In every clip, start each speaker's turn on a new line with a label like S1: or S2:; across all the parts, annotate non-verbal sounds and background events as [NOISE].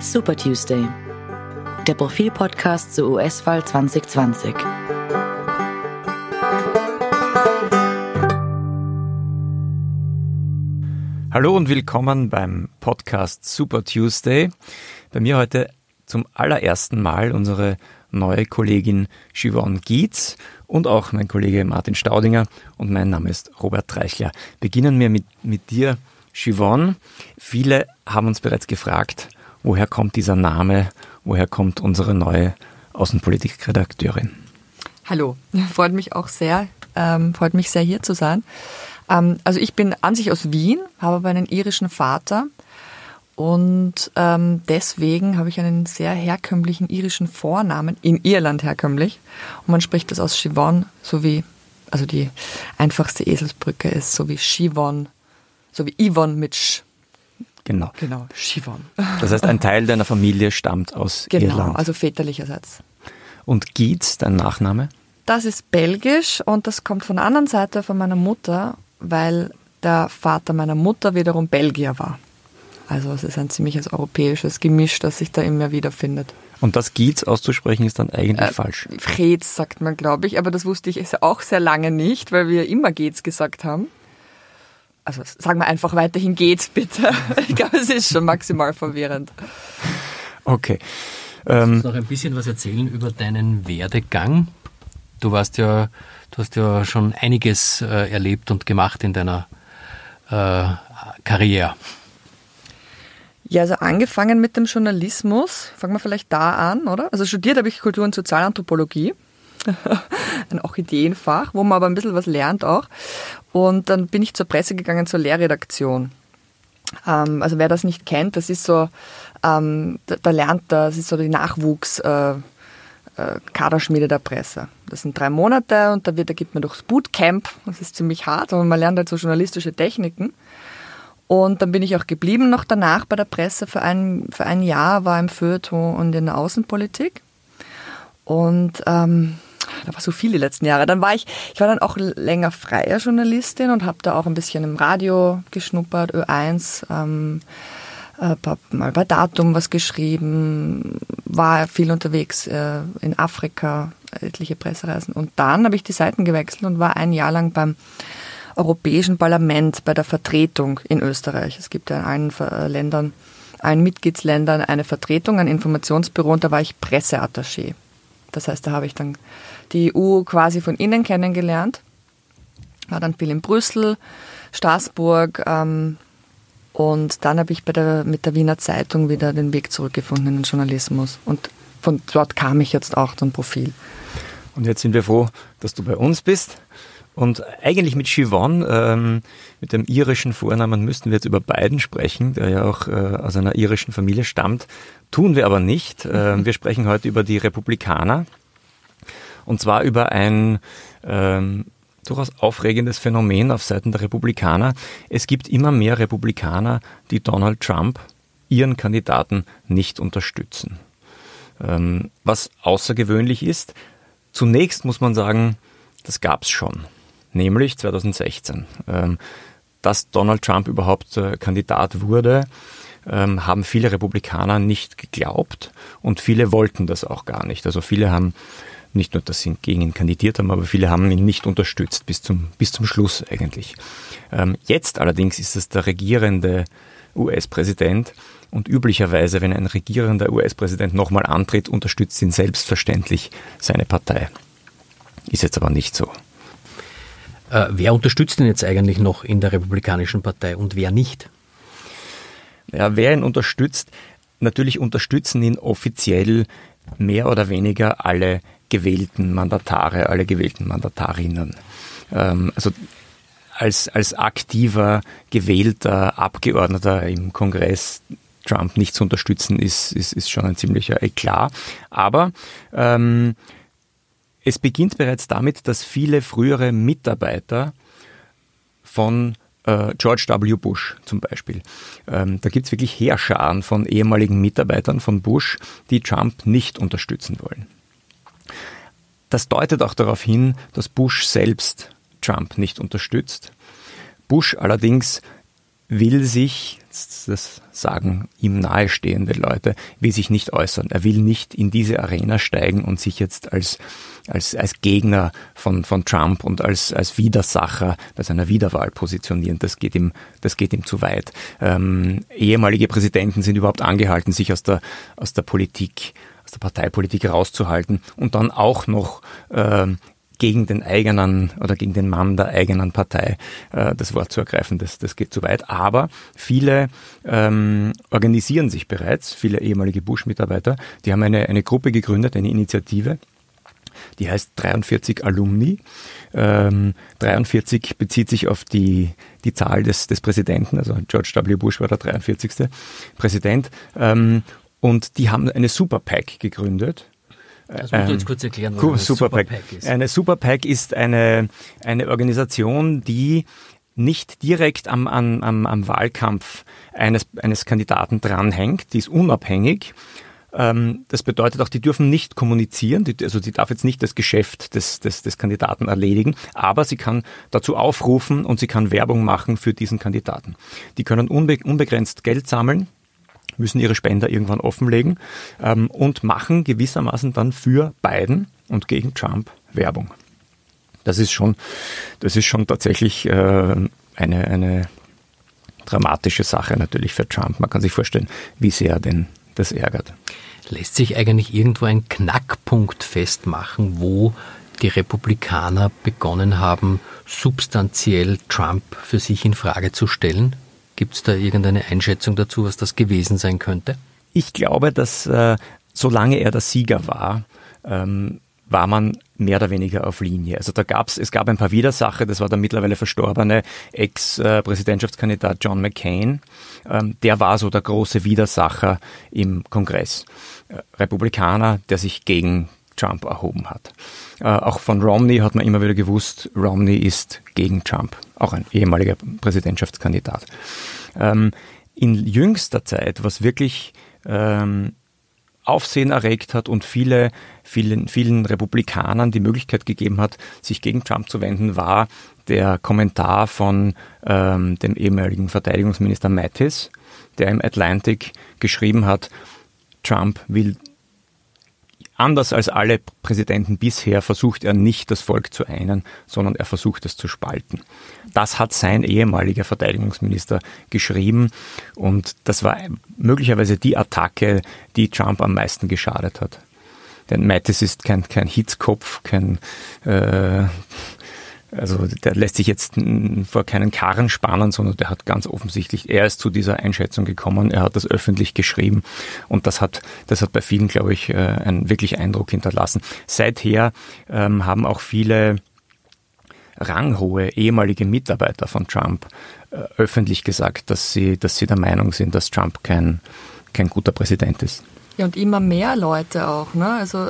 S1: Super Tuesday, der Profilpodcast zur US-Wahl 2020.
S2: Hallo und willkommen beim Podcast Super Tuesday. Bei mir heute zum allerersten Mal unsere neue Kollegin Yvonne Gietz und auch mein Kollege Martin Staudinger und mein Name ist Robert Treichler. Beginnen wir mit, mit dir, Yvonne. Viele haben uns bereits gefragt, woher kommt dieser Name, woher kommt unsere neue Außenpolitikredakteurin?
S3: Hallo, freut mich auch sehr, ähm, freut mich sehr hier zu sein. Ähm, also ich bin an sich aus Wien, habe aber einen irischen Vater und ähm, deswegen habe ich einen sehr herkömmlichen irischen Vornamen, in Irland herkömmlich. Und man spricht das aus Siobhan, so wie, also die einfachste Eselsbrücke ist so wie Siobhan, so wie Yvonne mit Sch.
S2: Genau.
S3: Genau, Siobhan.
S2: Das heißt, ein Teil deiner Familie stammt aus
S3: genau,
S2: Irland.
S3: Genau, also väterlicherseits.
S2: Und Gietz, dein Nachname?
S3: Das ist belgisch und das kommt von der anderen Seite von meiner Mutter, weil der Vater meiner Mutter wiederum Belgier war. Also es ist ein ziemliches europäisches Gemisch, das sich da immer wieder findet.
S2: Und das Gietz auszusprechen ist dann eigentlich äh, falsch.
S3: Fretz sagt man, glaube ich, aber das wusste ich auch sehr lange nicht, weil wir immer Geht's gesagt haben. Also sagen wir einfach weiterhin Geht's bitte. [LAUGHS] Ich glaube, es ist schon maximal verwirrend.
S2: Okay.
S4: Ähm, Kannst du noch ein bisschen was erzählen über deinen Werdegang? Du warst ja, du hast ja schon einiges äh, erlebt und gemacht in deiner äh, Karriere.
S3: Ja, also angefangen mit dem Journalismus, fangen wir vielleicht da an, oder? Also studiert habe ich Kultur- und Sozialanthropologie, [LAUGHS] ein Orchideenfach, wo man aber ein bisschen was lernt auch. Und dann bin ich zur Presse gegangen, zur Lehrredaktion. Ähm, also wer das nicht kennt, das ist so, ähm, da, da, lernt, das ist so die Nachwuchs- äh, äh, Kaderschmiede der Presse. Das sind drei Monate und da, wird, da gibt man durchs Bootcamp. Das ist ziemlich hart, aber man lernt halt so journalistische Techniken. Und dann bin ich auch geblieben noch danach bei der Presse für ein, für ein Jahr, war im Feuilleton und in der Außenpolitik. Und ähm, da war so viel die letzten Jahre. Dann war ich, ich war dann auch länger freie Journalistin und habe da auch ein bisschen im Radio geschnuppert, Ö1, ähm, äh, mal bei Datum was geschrieben, war viel unterwegs äh, in Afrika, etliche Pressereisen. Und dann habe ich die Seiten gewechselt und war ein Jahr lang beim Europäischen Parlament bei der Vertretung in Österreich. Es gibt ja in allen äh, Ländern, allen Mitgliedsländern eine Vertretung, ein Informationsbüro und da war ich Presseattaché. Das heißt, da habe ich dann die EU quasi von innen kennengelernt. War dann viel in Brüssel, Straßburg ähm, und dann habe ich der, mit der Wiener Zeitung wieder den Weg zurückgefunden in den Journalismus. Und von dort kam ich jetzt auch zum Profil.
S2: Und jetzt sind wir froh, dass du bei uns bist. Und eigentlich mit Siobhan, ähm, mit dem irischen Vornamen, müssten wir jetzt über beiden sprechen, der ja auch äh, aus einer irischen Familie stammt. Tun wir aber nicht. Äh, wir sprechen heute über die Republikaner. Und zwar über ein ähm, durchaus aufregendes Phänomen auf Seiten der Republikaner. Es gibt immer mehr Republikaner, die Donald Trump, ihren Kandidaten, nicht unterstützen. Ähm, was außergewöhnlich ist, zunächst muss man sagen, das gab es schon nämlich 2016. Ähm, dass Donald Trump überhaupt äh, Kandidat wurde, ähm, haben viele Republikaner nicht geglaubt und viele wollten das auch gar nicht. Also viele haben nicht nur, dass sie gegen ihn kandidiert haben, aber viele haben ihn nicht unterstützt bis zum, bis zum Schluss eigentlich. Ähm, jetzt allerdings ist es der regierende US-Präsident und üblicherweise, wenn ein regierender US-Präsident nochmal antritt, unterstützt ihn selbstverständlich seine Partei. Ist jetzt aber nicht so.
S4: Äh, wer unterstützt ihn jetzt eigentlich noch in der Republikanischen Partei und wer nicht?
S2: Ja, wer ihn unterstützt, natürlich unterstützen ihn offiziell mehr oder weniger alle gewählten Mandatare, alle gewählten Mandatarinnen. Ähm, also als, als aktiver, gewählter Abgeordneter im Kongress Trump nicht zu unterstützen, ist, ist, ist schon ein ziemlicher Eklat. Aber ähm, es beginnt bereits damit, dass viele frühere Mitarbeiter von äh, George W. Bush zum Beispiel, ähm, da gibt es wirklich Heerscharen von ehemaligen Mitarbeitern von Bush, die Trump nicht unterstützen wollen. Das deutet auch darauf hin, dass Bush selbst Trump nicht unterstützt. Bush allerdings will sich, das sagen ihm nahestehende Leute, will sich nicht äußern. Er will nicht in diese Arena steigen und sich jetzt als, als, als Gegner von, von Trump und als, als Widersacher bei seiner Wiederwahl positionieren. Das geht ihm, das geht ihm zu weit. Ähm, ehemalige Präsidenten sind überhaupt angehalten, sich aus der, aus der Politik aus der Parteipolitik rauszuhalten und dann auch noch ähm, gegen den eigenen oder gegen den Mann der eigenen Partei äh, das Wort zu ergreifen. Das, das geht zu weit. Aber viele ähm, organisieren sich bereits, viele ehemalige Bush-Mitarbeiter, die haben eine, eine Gruppe gegründet, eine Initiative, die heißt 43 Alumni. Ähm, 43 bezieht sich auf die, die Zahl des, des Präsidenten, also George W. Bush war der 43. Präsident. Ähm, und die haben eine Super PAC gegründet
S4: das musst du jetzt kurz erklären, was eine Superpack
S2: Super ist. Eine Super PAC ist eine, eine Organisation, die nicht direkt am, am, am Wahlkampf eines, eines Kandidaten dranhängt, die ist unabhängig. Ähm, das bedeutet auch, die dürfen nicht kommunizieren, also sie darf jetzt nicht das Geschäft des, des, des Kandidaten erledigen, aber sie kann dazu aufrufen und sie kann Werbung machen für diesen Kandidaten. Die können unbegrenzt Geld sammeln, müssen ihre Spender irgendwann offenlegen ähm, und machen gewissermaßen dann für Biden und gegen Trump Werbung. Das ist schon, das ist schon tatsächlich äh, eine, eine dramatische Sache natürlich für Trump. Man kann sich vorstellen, wie sehr denn das ärgert.
S4: Lässt sich eigentlich irgendwo ein Knackpunkt festmachen, wo die Republikaner begonnen haben, substanziell Trump für sich in Frage zu stellen? Gibt es da irgendeine Einschätzung dazu, was das gewesen sein könnte?
S2: Ich glaube, dass äh, solange er der Sieger war, ähm, war man mehr oder weniger auf Linie. Also da gab's, es gab ein paar Widersacher, das war der mittlerweile verstorbene Ex-Präsidentschaftskandidat John McCain. Ähm, der war so der große Widersacher im Kongress. Äh, Republikaner, der sich gegen Trump erhoben hat. Äh, auch von Romney hat man immer wieder gewusst, Romney ist gegen Trump, auch ein ehemaliger Präsidentschaftskandidat. Ähm, in jüngster Zeit, was wirklich ähm, Aufsehen erregt hat und viele, vielen, vielen Republikanern die Möglichkeit gegeben hat, sich gegen Trump zu wenden, war der Kommentar von ähm, dem ehemaligen Verteidigungsminister Mattis, der im Atlantic geschrieben hat, Trump will Anders als alle Präsidenten bisher versucht er nicht, das Volk zu einen, sondern er versucht es zu spalten. Das hat sein ehemaliger Verteidigungsminister geschrieben und das war möglicherweise die Attacke, die Trump am meisten geschadet hat. Denn Mattis ist kein, kein Hitzkopf, kein äh, also der lässt sich jetzt vor keinen Karren spannen, sondern der hat ganz offensichtlich, er ist zu dieser Einschätzung gekommen, er hat das öffentlich geschrieben und das hat, das hat bei vielen, glaube ich, äh, einen wirklich Eindruck hinterlassen. Seither ähm, haben auch viele ranghohe ehemalige Mitarbeiter von Trump äh, öffentlich gesagt, dass sie, dass sie der Meinung sind, dass Trump kein, kein guter Präsident ist.
S3: Ja, und immer mehr Leute auch. Ne? Also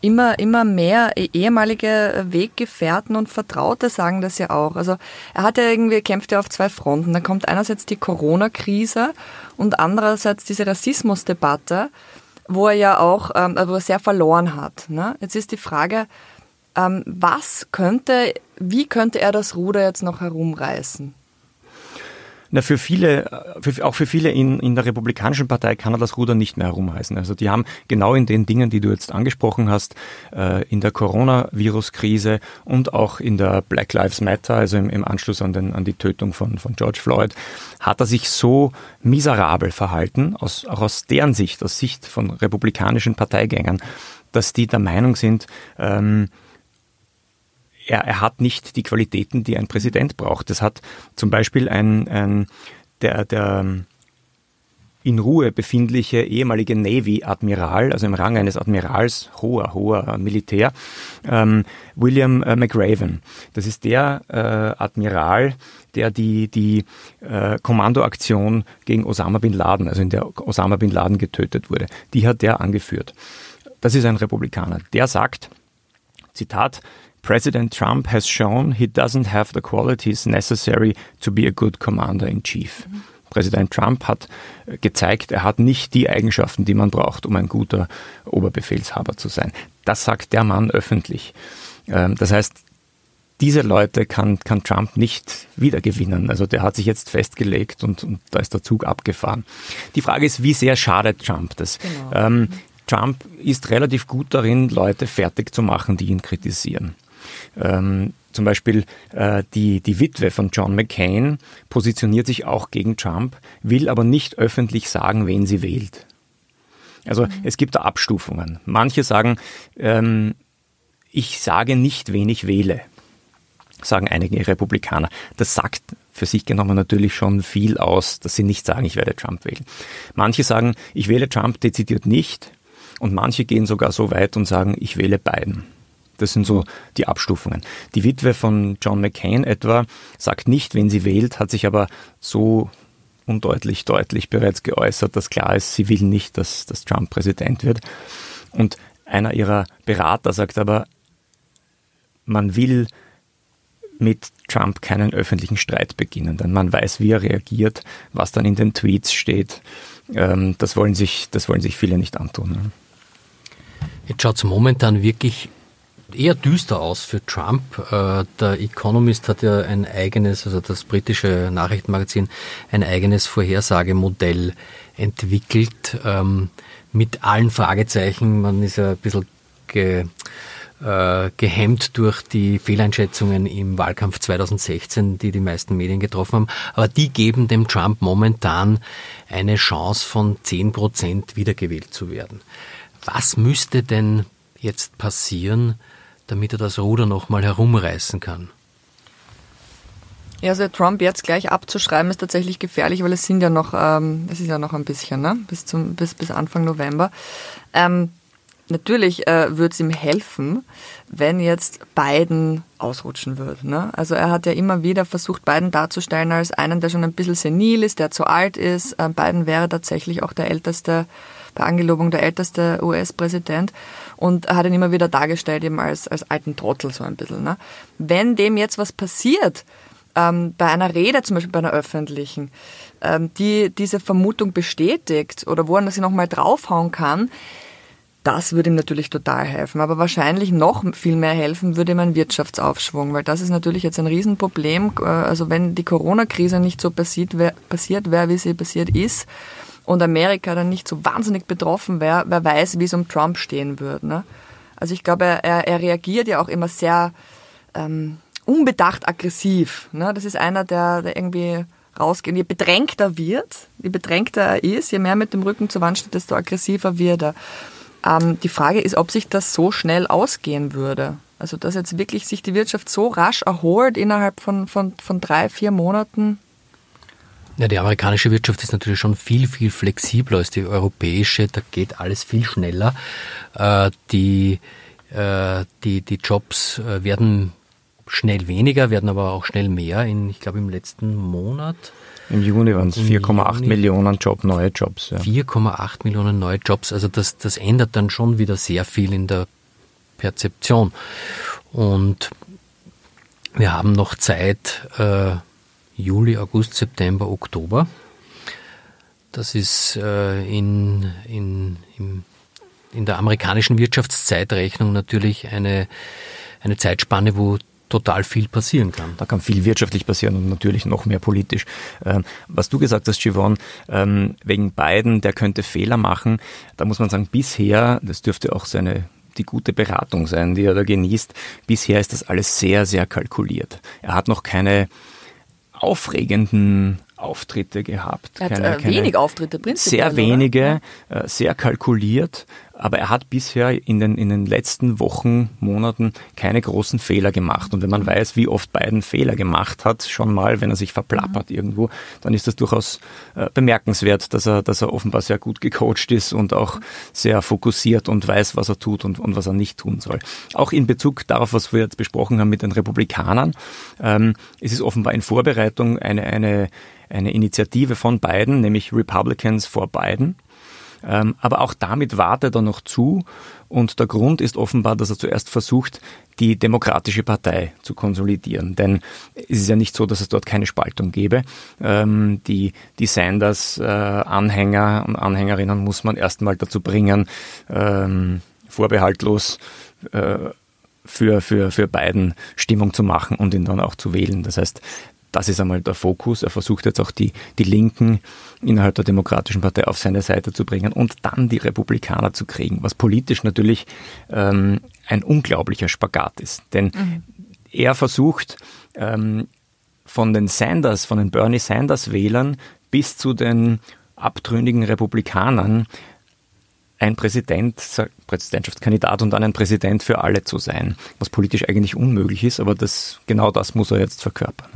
S3: immer, immer mehr e-, ehemalige Weggefährten und Vertraute sagen das ja auch. Also er hat ja irgendwie, kämpft ja auf zwei Fronten. Da kommt einerseits die Corona-Krise und andererseits diese Rassismusdebatte, wo er ja auch, ähm, wo er sehr verloren hat. Ne? Jetzt ist die Frage, ähm, was könnte, wie könnte er das Ruder jetzt noch herumreißen?
S2: Na, für viele, für, auch für viele in, in der Republikanischen Partei kann er das Ruder nicht mehr herumreißen. Also die haben genau in den Dingen, die du jetzt angesprochen hast, äh, in der Coronavirus-Krise und auch in der Black Lives Matter, also im, im Anschluss an, den, an die Tötung von, von George Floyd, hat er sich so miserabel verhalten, aus, auch aus deren Sicht, aus Sicht von republikanischen Parteigängern, dass die der Meinung sind, ähm, er, er hat nicht die Qualitäten, die ein Präsident braucht. Das hat zum Beispiel ein, ein der, der in Ruhe befindliche ehemalige Navy-Admiral, also im Rang eines Admirals, hoher, hoher Militär, ähm, William äh, McRaven. Das ist der äh, Admiral, der die, die äh, Kommandoaktion gegen Osama bin Laden, also in der Osama bin Laden getötet wurde, die hat der angeführt. Das ist ein Republikaner. Der sagt, Zitat, President Trump has shown he doesn't have the qualities necessary to be a good commander in chief. Mhm. Präsident Trump hat äh, gezeigt, er hat nicht die Eigenschaften, die man braucht, um ein guter Oberbefehlshaber zu sein. Das sagt der Mann öffentlich. Ähm, das heißt, diese Leute kann, kann Trump nicht wiedergewinnen. Also der hat sich jetzt festgelegt und, und da ist der Zug abgefahren. Die Frage ist, wie sehr schadet Trump das? Genau. Ähm, Trump ist relativ gut darin, Leute fertig zu machen, die ihn kritisieren. Ähm, zum Beispiel äh, die, die Witwe von John McCain positioniert sich auch gegen Trump, will aber nicht öffentlich sagen, wen sie wählt. Also mhm. es gibt da Abstufungen. Manche sagen, ähm, ich sage nicht, wen ich wähle, sagen einige Republikaner. Das sagt für sich genommen natürlich schon viel aus, dass sie nicht sagen, ich werde Trump wählen. Manche sagen, ich wähle Trump dezidiert nicht und manche gehen sogar so weit und sagen, ich wähle Biden. Das sind so die Abstufungen. Die Witwe von John McCain etwa sagt nicht, wen sie wählt, hat sich aber so undeutlich, deutlich bereits geäußert, dass klar ist, sie will nicht, dass, dass Trump Präsident wird. Und einer ihrer Berater sagt aber, man will mit Trump keinen öffentlichen Streit beginnen, denn man weiß, wie er reagiert, was dann in den Tweets steht. Ähm, das, wollen sich, das wollen sich viele nicht antun.
S4: Jetzt schaut es momentan wirklich eher düster aus für Trump. Äh, der Economist hat ja ein eigenes, also das britische Nachrichtenmagazin, ein eigenes Vorhersagemodell entwickelt ähm, mit allen Fragezeichen. Man ist ja ein bisschen ge, äh, gehemmt durch die Fehleinschätzungen im Wahlkampf 2016, die die meisten Medien getroffen haben. Aber die geben dem Trump momentan eine Chance von 10 Prozent wiedergewählt zu werden. Was müsste denn jetzt passieren, damit er das Ruder nochmal herumreißen kann?
S3: Ja, also Trump jetzt gleich abzuschreiben ist tatsächlich gefährlich, weil es sind ja noch, ähm, es ist ja noch ein bisschen, ne? bis, zum, bis, bis Anfang November. Ähm, natürlich äh, würde es ihm helfen, wenn jetzt Biden ausrutschen würde. Ne? Also er hat ja immer wieder versucht, Biden darzustellen als einen, der schon ein bisschen senil ist, der zu alt ist. Äh, Biden wäre tatsächlich auch der älteste, bei Angelobung der älteste US-Präsident und hat ihn immer wieder dargestellt eben als, als alten Trottel so ein bisschen. Ne? Wenn dem jetzt was passiert, ähm, bei einer Rede, zum Beispiel bei einer öffentlichen, ähm, die diese Vermutung bestätigt oder wo er sie nochmal draufhauen kann, das würde ihm natürlich total helfen. Aber wahrscheinlich noch viel mehr helfen würde ihm ein Wirtschaftsaufschwung, weil das ist natürlich jetzt ein Riesenproblem. Äh, also wenn die Corona-Krise nicht so passiert wäre, wär, wie sie passiert ist, und Amerika dann nicht so wahnsinnig betroffen wäre, wer weiß, wie es um Trump stehen würde. Ne? Also ich glaube, er, er reagiert ja auch immer sehr ähm, unbedacht aggressiv. Ne? Das ist einer, der, der irgendwie rausgeht. Je bedrängter wird, je bedrängter er ist, je mehr mit dem Rücken zur Wand steht, desto aggressiver wird er. Ähm, die Frage ist, ob sich das so schnell ausgehen würde. Also dass jetzt wirklich sich die Wirtschaft so rasch erholt innerhalb von, von, von drei, vier Monaten,
S4: ja, die amerikanische Wirtschaft ist natürlich schon viel, viel flexibler als die europäische. Da geht alles viel schneller. Äh, die, äh, die, die Jobs äh, werden schnell weniger, werden aber auch schnell mehr. In, ich glaube, im letzten Monat.
S2: Im Juni waren es 4,8 Millionen Job, neue Jobs.
S4: Ja. 4,8 Millionen neue Jobs. Also das, das ändert dann schon wieder sehr viel in der Perzeption. Und wir haben noch Zeit, äh, Juli, August, September, Oktober. Das ist äh, in, in, in, in der amerikanischen Wirtschaftszeitrechnung natürlich eine, eine Zeitspanne, wo total viel passieren kann.
S2: Da kann viel wirtschaftlich passieren und natürlich noch mehr politisch. Ähm, was du gesagt hast, Siobhan, ähm, wegen Biden, der könnte Fehler machen, da muss man sagen, bisher, das dürfte auch seine die gute Beratung sein, die er da genießt. Bisher ist das alles sehr, sehr kalkuliert. Er hat noch keine aufregenden Auftritte gehabt.
S3: Er hat keine, äh, wenig Auftritte, prinzipiell.
S2: Sehr wenige, äh, sehr kalkuliert aber er hat bisher in den, in den letzten Wochen, Monaten keine großen Fehler gemacht. Und wenn man weiß, wie oft Biden Fehler gemacht hat, schon mal, wenn er sich verplappert mhm. irgendwo, dann ist das durchaus äh, bemerkenswert, dass er, dass er offenbar sehr gut gecoacht ist und auch sehr fokussiert und weiß, was er tut und, und was er nicht tun soll. Auch in Bezug darauf, was wir jetzt besprochen haben mit den Republikanern, ähm, ist es offenbar in Vorbereitung eine, eine, eine Initiative von Biden, nämlich Republicans for Biden. Ähm, aber auch damit wartet er noch zu. Und der Grund ist offenbar, dass er zuerst versucht, die Demokratische Partei zu konsolidieren. Denn es ist ja nicht so, dass es dort keine Spaltung gäbe. Ähm, die, die Sanders-Anhänger und Anhängerinnen muss man erstmal dazu bringen, ähm, vorbehaltlos äh, für, für, für Biden Stimmung zu machen und ihn dann auch zu wählen. Das heißt, das ist einmal der Fokus. Er versucht jetzt auch die, die Linken innerhalb der Demokratischen Partei auf seine Seite zu bringen und dann die Republikaner zu kriegen, was politisch natürlich ähm, ein unglaublicher Spagat ist. Denn mhm. er versucht ähm, von den Sanders, von den Bernie Sanders Wählern bis zu den abtrünnigen Republikanern ein Präsident, Präsidentschaftskandidat und dann ein Präsident für alle zu sein, was politisch eigentlich unmöglich ist, aber das, genau das muss er jetzt verkörpern.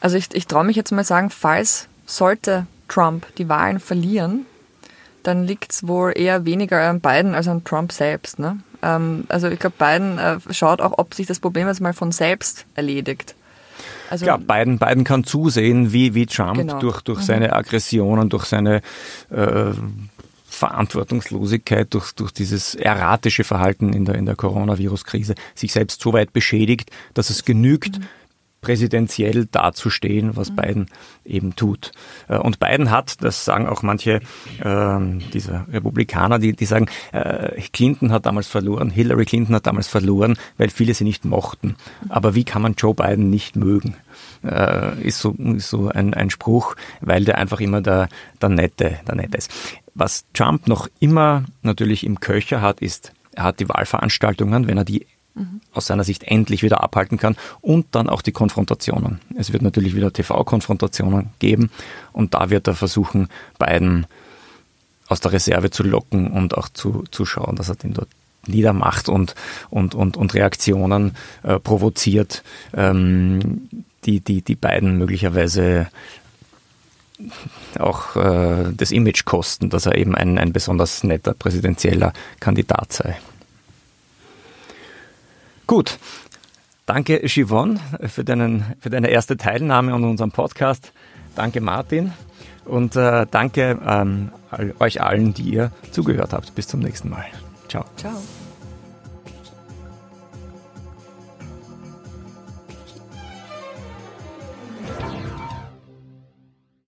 S3: Also ich, ich traue mich jetzt mal sagen, falls sollte Trump die Wahlen verlieren, dann liegt es wohl eher weniger an Biden als an Trump selbst. Ne? Ähm, also ich glaube, Biden äh, schaut auch, ob sich das Problem jetzt mal von selbst erledigt.
S2: Also, Klar, Biden, Biden kann zusehen, wie, wie Trump genau. durch, durch mhm. seine Aggressionen, durch seine äh, Verantwortungslosigkeit, durch, durch dieses erratische Verhalten in der, in der Coronavirus-Krise sich selbst so weit beschädigt, dass es genügt, mhm präsidentiell dazustehen, was mhm. Biden eben tut. Äh, und Biden hat, das sagen auch manche äh, dieser Republikaner, die, die sagen, äh, Clinton hat damals verloren, Hillary Clinton hat damals verloren, weil viele sie nicht mochten. Mhm. Aber wie kann man Joe Biden nicht mögen? Äh, ist so, ist so ein, ein Spruch, weil der einfach immer der, der, Nette, der Nette ist. Was Trump noch immer natürlich im Köcher hat, ist, er hat die Wahlveranstaltungen, wenn er die aus seiner Sicht endlich wieder abhalten kann und dann auch die Konfrontationen. Es wird natürlich wieder TV-Konfrontationen geben und da wird er versuchen, beiden aus der Reserve zu locken und auch zu, zu schauen, dass er den dort niedermacht und, und, und, und Reaktionen äh, provoziert, ähm, die, die, die beiden möglicherweise auch äh, das Image kosten, dass er eben ein, ein besonders netter präsidentieller Kandidat sei. Gut. Danke, Yvonne, für, deinen, für deine erste Teilnahme an unserem Podcast. Danke, Martin. Und äh, danke ähm, euch allen, die ihr zugehört habt. Bis zum nächsten Mal. Ciao. Ciao.